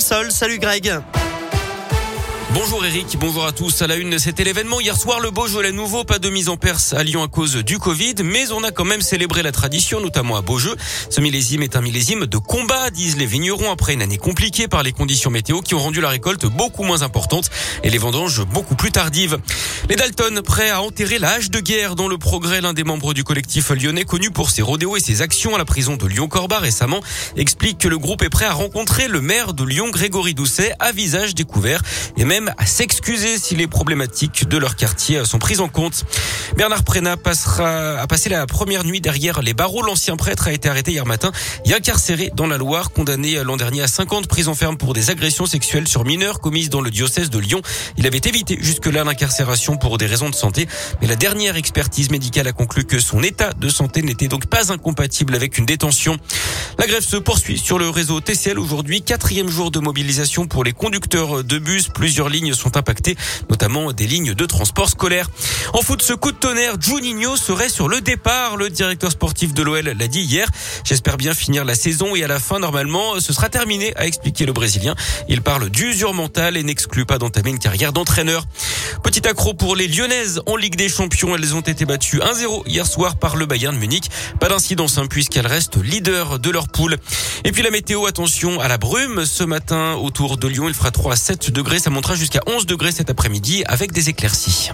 Salut Greg. Bonjour Eric, bonjour à tous. À la une, c'était l'événement hier soir, le Beaujolais nouveau, pas de mise en Perse à Lyon à cause du Covid, mais on a quand même célébré la tradition, notamment à Beaujeu. Ce millésime est un millésime de combat, disent les vignerons, après une année compliquée par les conditions météo qui ont rendu la récolte beaucoup moins importante et les vendanges beaucoup plus tardives. Les Dalton, prêts à enterrer la hache de guerre dont le progrès, l'un des membres du collectif lyonnais connu pour ses rodéos et ses actions à la prison de Lyon-Corba récemment, explique que le groupe est prêt à rencontrer le maire de Lyon, Grégory Doucet, à visage découvert et même à s'excuser si les problématiques de leur quartier sont prises en compte. Bernard Prena passera, a passé la première nuit derrière les barreaux. L'ancien prêtre a été arrêté hier matin et incarcéré dans la Loire, condamné l'an dernier à 50 prisons fermes pour des agressions sexuelles sur mineurs commises dans le diocèse de Lyon. Il avait évité jusque-là l'incarcération pour des raisons de santé, mais la dernière expertise médicale a conclu que son état de santé n'était donc pas incompatible avec une détention. La grève se poursuit sur le réseau TCL aujourd'hui, quatrième jour de mobilisation pour les conducteurs de bus. Plusieurs lignes sont impactées, notamment des lignes de transport scolaire. En foot, ce coup de tonnerre, Juninho serait sur le départ. Le directeur sportif de l'OL l'a dit hier. J'espère bien finir la saison et à la fin, normalement, ce sera terminé, a expliqué le Brésilien. Il parle d'usure mentale et n'exclut pas d'entamer une carrière d'entraîneur. Petit accro pour les Lyonnaises en Ligue des Champions. Elles ont été battues 1-0 hier soir par le Bayern de Munich. Pas d'incidence hein, puisqu'elles restent leaders de leur poule. Et puis la météo, attention à la brume. Ce matin, autour de Lyon, il fera 3 à 7 degrés. Ça montera jusqu'à 11 degrés cet après-midi avec des éclaircies.